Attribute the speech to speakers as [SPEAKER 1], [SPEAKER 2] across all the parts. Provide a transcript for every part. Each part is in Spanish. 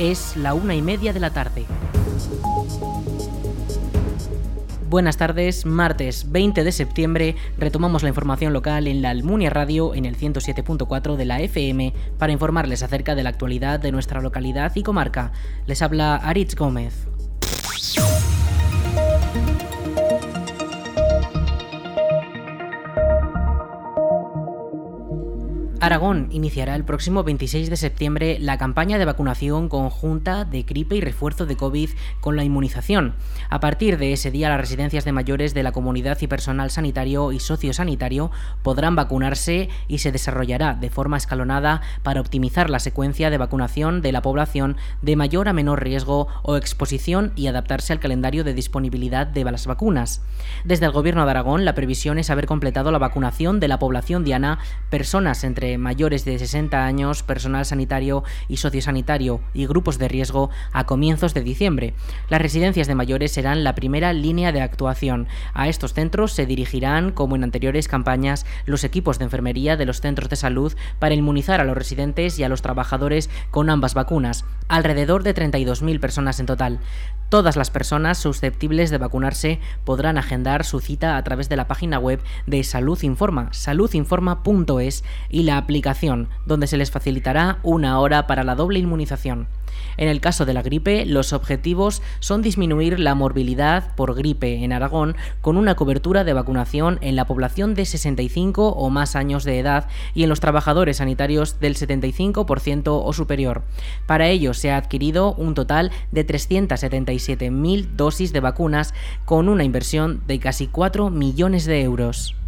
[SPEAKER 1] Es la una y media de la tarde. Buenas tardes, martes 20 de septiembre retomamos la información local en la Almunia Radio en el 107.4 de la FM para informarles acerca de la actualidad de nuestra localidad y comarca. Les habla Aritz Gómez. Aragón iniciará el próximo 26 de septiembre la campaña de vacunación conjunta de gripe y refuerzo de COVID con la inmunización. A partir de ese día, las residencias de mayores de la comunidad y personal sanitario y sociosanitario podrán vacunarse y se desarrollará de forma escalonada para optimizar la secuencia de vacunación de la población de mayor a menor riesgo o exposición y adaptarse al calendario de disponibilidad de las vacunas. Desde el Gobierno de Aragón, la previsión es haber completado la vacunación de la población diana, personas entre mayores de 60 años, personal sanitario y sociosanitario y grupos de riesgo a comienzos de diciembre. Las residencias de mayores serán la primera línea de actuación. A estos centros se dirigirán, como en anteriores campañas, los equipos de enfermería de los centros de salud para inmunizar a los residentes y a los trabajadores con ambas vacunas, alrededor de 32.000 personas en total. Todas las personas susceptibles de vacunarse podrán agendar su cita a través de la página web de Salud Informa, saludinforma.es y la aplicación, donde se les facilitará una hora para la doble inmunización. En el caso de la gripe, los objetivos son disminuir la morbilidad por gripe en Aragón con una cobertura de vacunación en la población de 65 o más años de edad y en los trabajadores sanitarios del 75% o superior. Para ello se ha adquirido un total de 377.000 dosis de vacunas con una inversión de casi 4 millones de euros.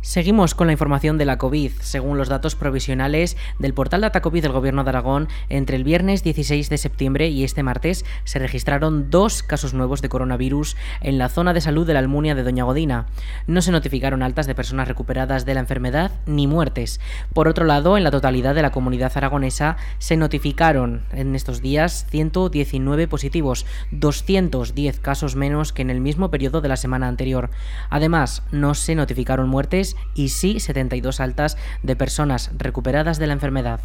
[SPEAKER 1] Seguimos con la información de la COVID. Según los datos provisionales del portal Data COVID del Gobierno de Aragón, entre el viernes 16 de septiembre y este martes se registraron dos casos nuevos de coronavirus en la zona de salud de la Almunia de Doña Godina. No se notificaron altas de personas recuperadas de la enfermedad ni muertes. Por otro lado, en la totalidad de la comunidad aragonesa se notificaron en estos días 119 positivos, 210 casos menos que en el mismo periodo de la semana anterior. Además, no se notificaron muertes y sí 72 altas de personas recuperadas de la enfermedad.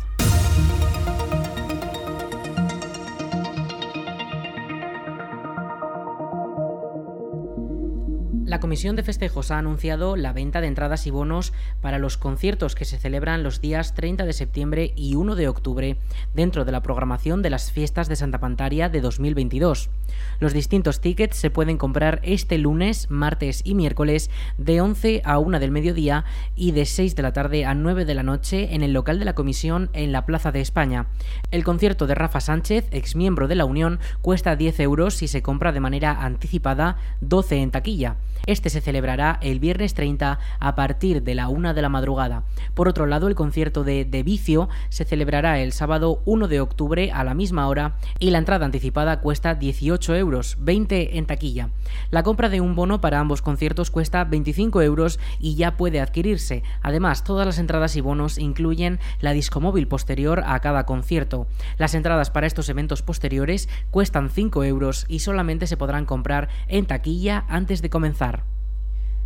[SPEAKER 1] La Comisión de Festejos ha anunciado la venta de entradas y bonos para los conciertos que se celebran los días 30 de septiembre y 1 de octubre dentro de la programación de las fiestas de Santa Pantaria de 2022. Los distintos tickets se pueden comprar este lunes, martes y miércoles de 11 a 1 del mediodía y de 6 de la tarde a 9 de la noche en el local de la Comisión en la Plaza de España. El concierto de Rafa Sánchez, exmiembro de la Unión, cuesta 10 euros si se compra de manera anticipada, 12 en taquilla. Este se celebrará el viernes 30 a partir de la 1 de la madrugada. Por otro lado, el concierto de De Vicio se celebrará el sábado 1 de octubre a la misma hora y la entrada anticipada cuesta 18 euros, 20 en taquilla. La compra de un bono para ambos conciertos cuesta 25 euros y ya puede adquirirse. Además, todas las entradas y bonos incluyen la discomóvil posterior a cada concierto. Las entradas para estos eventos posteriores cuestan 5 euros y solamente se podrán comprar en taquilla antes de comenzar.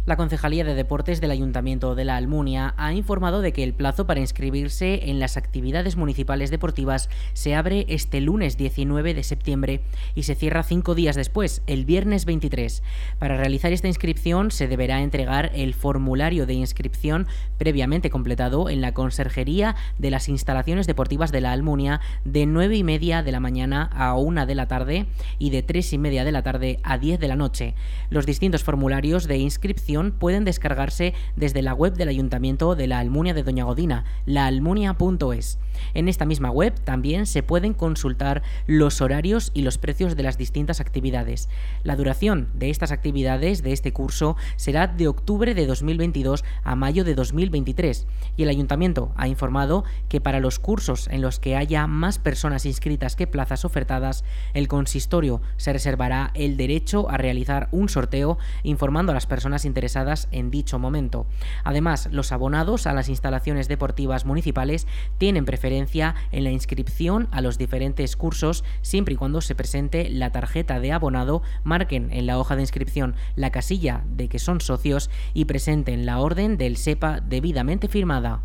[SPEAKER 1] La Concejalía de Deportes del Ayuntamiento de la Almunia ha informado de que el plazo para inscribirse en las actividades municipales deportivas se abre este lunes 19 de septiembre y se cierra cinco días después, el viernes 23. Para realizar esta inscripción se deberá entregar el formulario de inscripción previamente completado en la Conserjería de las Instalaciones Deportivas de la Almunia de 9 y media de la mañana a 1 de la tarde y de 3 y media de la tarde a 10 de la noche. Los distintos formularios de inscripción pueden descargarse desde la web del Ayuntamiento de la Almunia de Doña Godina, laalmunia.es. En esta misma web también se pueden consultar los horarios y los precios de las distintas actividades. La duración de estas actividades de este curso será de octubre de 2022 a mayo de 2023 y el ayuntamiento ha informado que para los cursos en los que haya más personas inscritas que plazas ofertadas, el consistorio se reservará el derecho a realizar un sorteo informando a las personas interesadas en dicho momento. Además, los abonados a las instalaciones deportivas municipales tienen preferencia en la inscripción a los diferentes cursos siempre y cuando se presente la tarjeta de abonado, marquen en la hoja de inscripción la casilla de que son socios y presenten la orden del SEPA debidamente firmada.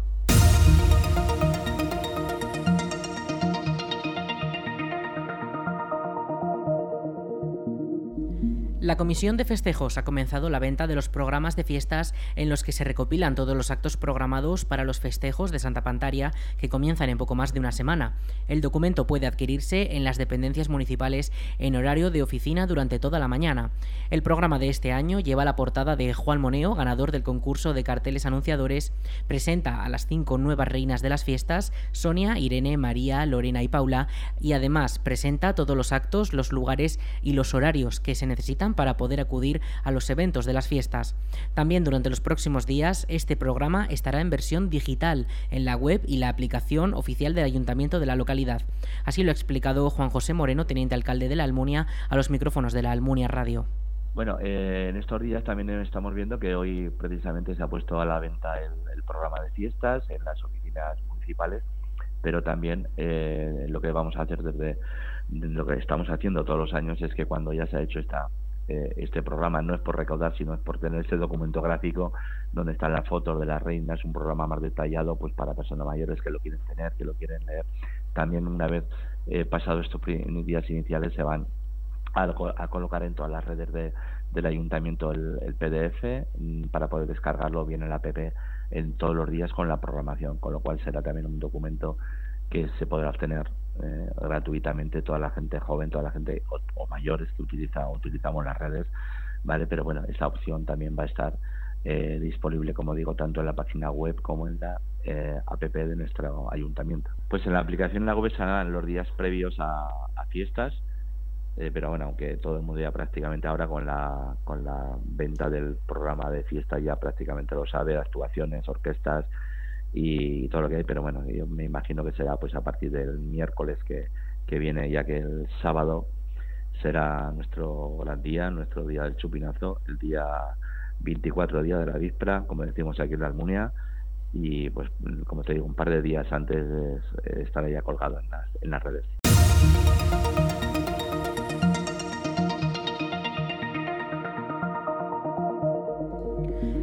[SPEAKER 1] La Comisión de Festejos ha comenzado la venta de los programas de fiestas en los que se recopilan todos los actos programados para los festejos de Santa Pantaria que comienzan en poco más de una semana. El documento puede adquirirse en las dependencias municipales en horario de oficina durante toda la mañana. El programa de este año lleva la portada de Juan Moneo, ganador del concurso de carteles anunciadores, presenta a las cinco nuevas reinas de las fiestas, Sonia, Irene, María, Lorena y Paula, y además presenta todos los actos, los lugares y los horarios que se necesitan para poder acudir a los eventos de las fiestas. También durante los próximos días este programa estará en versión digital en la web y la aplicación oficial del ayuntamiento de la localidad. Así lo ha explicado Juan José Moreno, teniente alcalde de la Almunia, a los micrófonos de la Almunia Radio.
[SPEAKER 2] Bueno, eh, en estos días también estamos viendo que hoy precisamente se ha puesto a la venta el, programa de fiestas en las oficinas municipales, pero también eh, lo que vamos a hacer desde lo que estamos haciendo todos los años es que cuando ya se ha hecho esta eh, este programa no es por recaudar, sino es por tener ese documento gráfico donde están las fotos de las reinas, un programa más detallado pues para personas mayores que lo quieren tener, que lo quieren leer. También una vez eh, pasado estos días iniciales se van a, colocar en todas las redes del ayuntamiento el, el, PDF mm, para poder descargarlo bien en la app en todos los días con la programación, con lo cual será también un documento que se podrá obtener eh, gratuitamente toda la gente joven, toda la gente o, mayores que utiliza, utilizamos las redes, ¿vale? Pero bueno, esa opción también va a estar eh, disponible, como digo, tanto en la página web como en la eh, app de nuestro ayuntamiento. Pues en la aplicación en la web serán los días previos a, fiestas, pero bueno, aunque todo el mundo ya prácticamente ahora con la, con la venta del programa de fiesta ya prácticamente lo sabe, actuaciones, orquestas, y todo lo que hay, pero bueno, yo me imagino que será pues a partir del miércoles que, que viene, ya que el sábado será nuestro gran día, nuestro día del chupinazo, el día 24 día de la víspera, como decimos aquí en la Almunia, y pues como te digo, un par de días antes estará ya colgado en las, en las redes.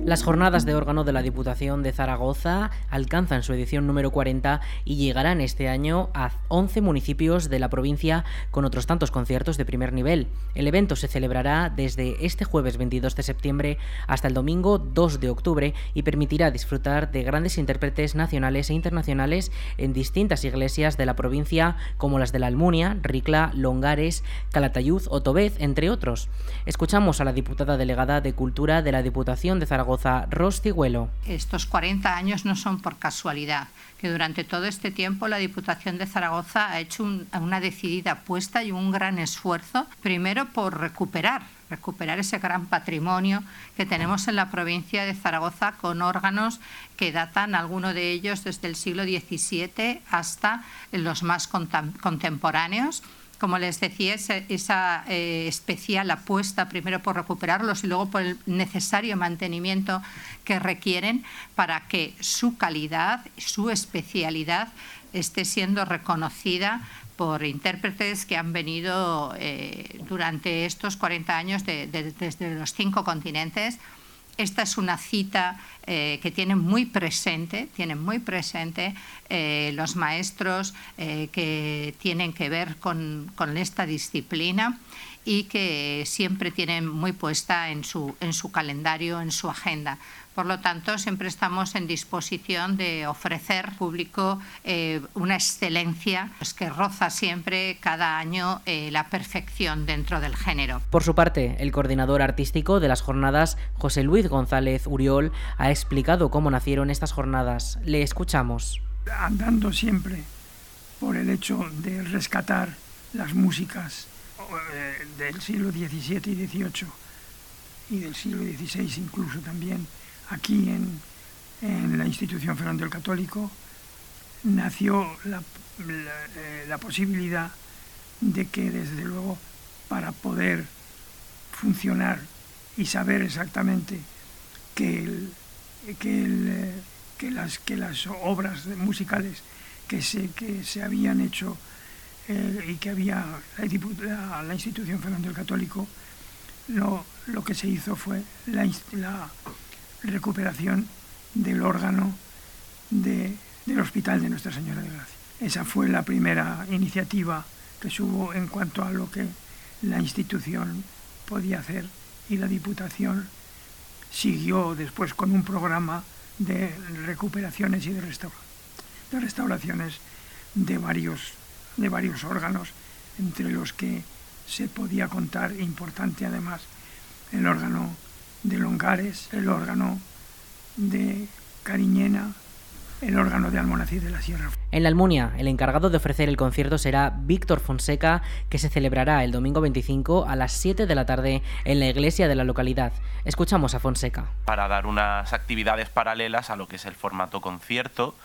[SPEAKER 1] Las jornadas de órgano de la Diputación de Zaragoza alcanzan su edición número 40 y llegarán este año a 11 municipios de la provincia con otros tantos conciertos de primer nivel. El evento se celebrará desde este jueves 22 de septiembre hasta el domingo 2 de octubre y permitirá disfrutar de grandes intérpretes nacionales e internacionales en distintas iglesias de la provincia como las de la Almunia, Ricla, Longares, Calatayud o Tobez, entre otros. Escuchamos a la diputada delegada de Cultura de la Diputación de Zaragoza
[SPEAKER 3] estos 40 años no son por casualidad, que durante todo este tiempo la Diputación de Zaragoza ha hecho una decidida apuesta y un gran esfuerzo, primero por recuperar recuperar ese gran patrimonio que tenemos en la provincia de Zaragoza con órganos que datan, algunos de ellos desde el siglo XVII hasta los más contemporáneos como les decía, esa, eh, especial apuesta primero por recuperarlos y luego por el necesario mantenimiento que requieren para que su calidad, su especialidad esté siendo reconocida por intérpretes que han venido eh, durante estos 40 años desde los cinco continentes esta es una cita eh, que tienen muy presente, tienen muy presente eh, los maestros eh, que tienen que ver con, con, esta disciplina y que siempre tienen muy puesta en su, en su calendario, en su agenda. Por lo tanto, siempre estamos en disposición de ofrecer al público eh, una excelencia pues, que roza siempre cada año eh, la perfección dentro del género.
[SPEAKER 1] Por su parte, el coordinador artístico de las jornadas, José Luis González Uriol, ha explicado cómo nacieron estas jornadas. Le escuchamos.
[SPEAKER 4] Andando siempre por el hecho de rescatar las músicas del siglo XVII y XVIII y del siglo XVI incluso también aquí en, la institución Fernando el Católico nació eh, la, posibilidad de que desde luego para poder funcionar y saber exactamente que, que, que, las, que las obras musicales que se, que se habían hecho eh, y que había la, institución Fernando el Católico, lo, lo que se hizo fue la, recuperación del órgano de, del Hospital de Nuestra Señora de Gracia. Esa fue la primera iniciativa que hubo en cuanto a lo que la institución podía hacer y la Diputación siguió después con un programa de recuperaciones y de, de restauraciones de varios, de varios órganos, entre los que se podía contar, importante además, el órgano de Longares, el órgano de Cariñena, el órgano de Almonacid de la Sierra.
[SPEAKER 1] En la Almunia, el encargado de ofrecer el concierto será Víctor Fonseca, que se celebrará el domingo 25 a las 7 de la tarde en la iglesia de la localidad. Escuchamos a Fonseca.
[SPEAKER 5] Para dar unas actividades paralelas a lo que es el formato concierto,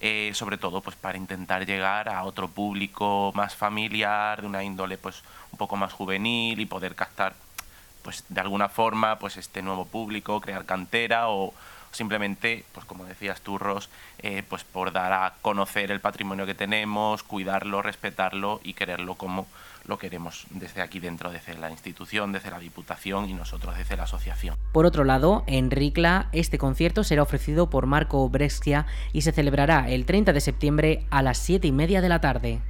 [SPEAKER 5] eh, sobre todo pues para intentar llegar a otro público más familiar, de una índole pues un poco más juvenil y poder captar pues de alguna forma pues este nuevo público, crear cantera o simplemente, pues como decías tú, eh, pues por dar a conocer el patrimonio que tenemos, cuidarlo, respetarlo y quererlo como lo queremos desde aquí dentro, desde la institución, desde la Diputación y nosotros desde la asociación.
[SPEAKER 1] Por otro lado, en Ricla, este concierto será ofrecido por Marco Brescia y se celebrará el 30 de septiembre a las 7 y media de la tarde.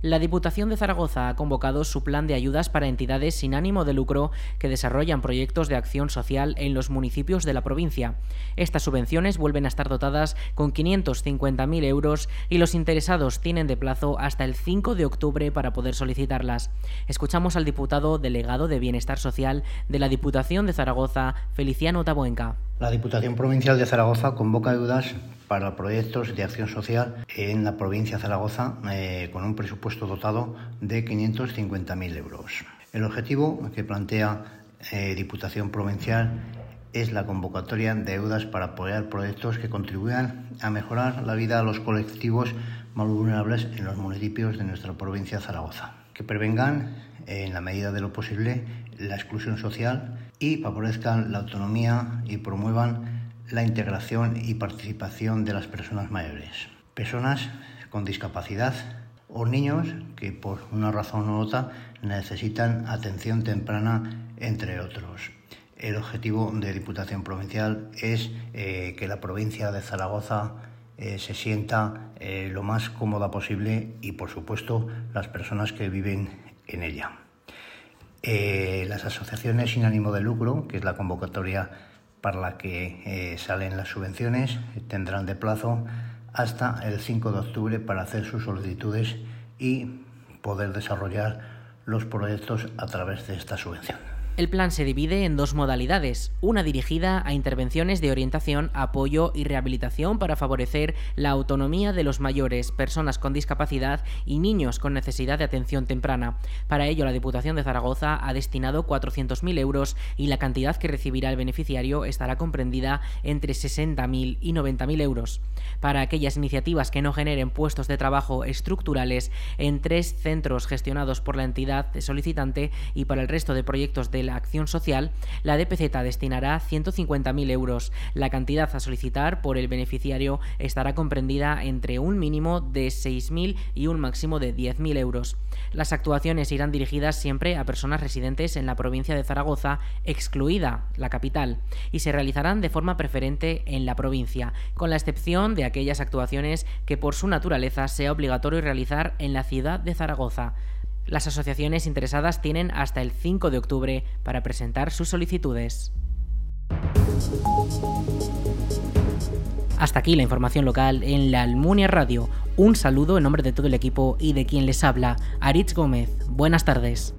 [SPEAKER 1] La Diputación de Zaragoza ha convocado su plan de ayudas para entidades sin ánimo de lucro que desarrollan proyectos de acción social en los municipios de la provincia. Estas subvenciones vuelven a estar dotadas con 550.000 euros y los interesados tienen de plazo hasta el 5 de octubre para poder solicitarlas. Escuchamos al diputado delegado de Bienestar Social de la Diputación de Zaragoza, Feliciano Tabuenca.
[SPEAKER 6] La Diputación Provincial de Zaragoza convoca ayudas para proyectos de acción social en la provincia de Zaragoza eh, con un presupuesto dotado de 550.000 euros. El objetivo que plantea eh, Diputación Provincial es la convocatoria de ayudas para apoyar proyectos que contribuyan a mejorar la vida de los colectivos más vulnerables en los municipios de nuestra provincia de Zaragoza, que prevengan, en la medida de lo posible, la exclusión social y favorezcan la autonomía y promuevan la integración y participación de las personas mayores, personas con discapacidad o niños que por una razón u otra necesitan atención temprana, entre otros. El objetivo de Diputación Provincial es eh, que la provincia de Zaragoza eh, se sienta eh, lo más cómoda posible y, por supuesto, las personas que viven en ella. Eh, las asociaciones sin ánimo de lucro, que es la convocatoria para la que eh, salen las subvenciones, tendrán de plazo hasta el 5 de octubre para hacer sus solicitudes y poder desarrollar los proyectos a través de esta subvención.
[SPEAKER 1] El plan se divide en dos modalidades, una dirigida a intervenciones de orientación, apoyo y rehabilitación para favorecer la autonomía de los mayores, personas con discapacidad y niños con necesidad de atención temprana. Para ello, la Diputación de Zaragoza ha destinado 400.000 euros y la cantidad que recibirá el beneficiario estará comprendida entre 60.000 y 90.000 euros. Para aquellas iniciativas que no generen puestos de trabajo estructurales en tres centros gestionados por la entidad solicitante y para el resto de proyectos de la acción social, la DPZ destinará 150.000 euros. La cantidad a solicitar por el beneficiario estará comprendida entre un mínimo de 6.000 y un máximo de 10.000 euros. Las actuaciones irán dirigidas siempre a personas residentes en la provincia de Zaragoza, excluida la capital, y se realizarán de forma preferente en la provincia, con la excepción de aquellas actuaciones que por su naturaleza sea obligatorio realizar en la ciudad de Zaragoza. Las asociaciones interesadas tienen hasta el 5 de octubre para presentar sus solicitudes. Hasta aquí la información local en la Almunia Radio. Un saludo en nombre de todo el equipo y de quien les habla, Aritz Gómez. Buenas tardes.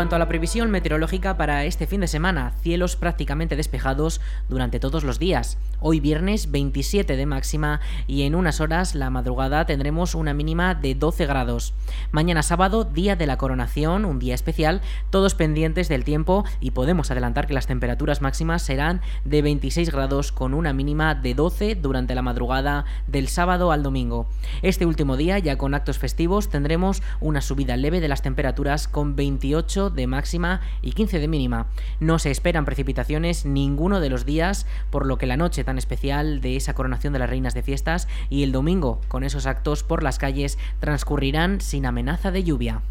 [SPEAKER 1] Cuanto a la previsión meteorológica para este fin de semana, cielos prácticamente despejados durante todos los días. Hoy viernes 27 de máxima y en unas horas la madrugada tendremos una mínima de 12 grados. Mañana sábado, día de la coronación, un día especial, todos pendientes del tiempo y podemos adelantar que las temperaturas máximas serán de 26 grados con una mínima de 12 durante la madrugada del sábado al domingo. Este último día, ya con actos festivos, tendremos una subida leve de las temperaturas con 28 de máxima y 15 de mínima. No se esperan precipitaciones ninguno de los días, por lo que la noche tan especial de esa coronación de las reinas de fiestas y el domingo, con esos actos por las calles, transcurrirán sin amenaza de lluvia.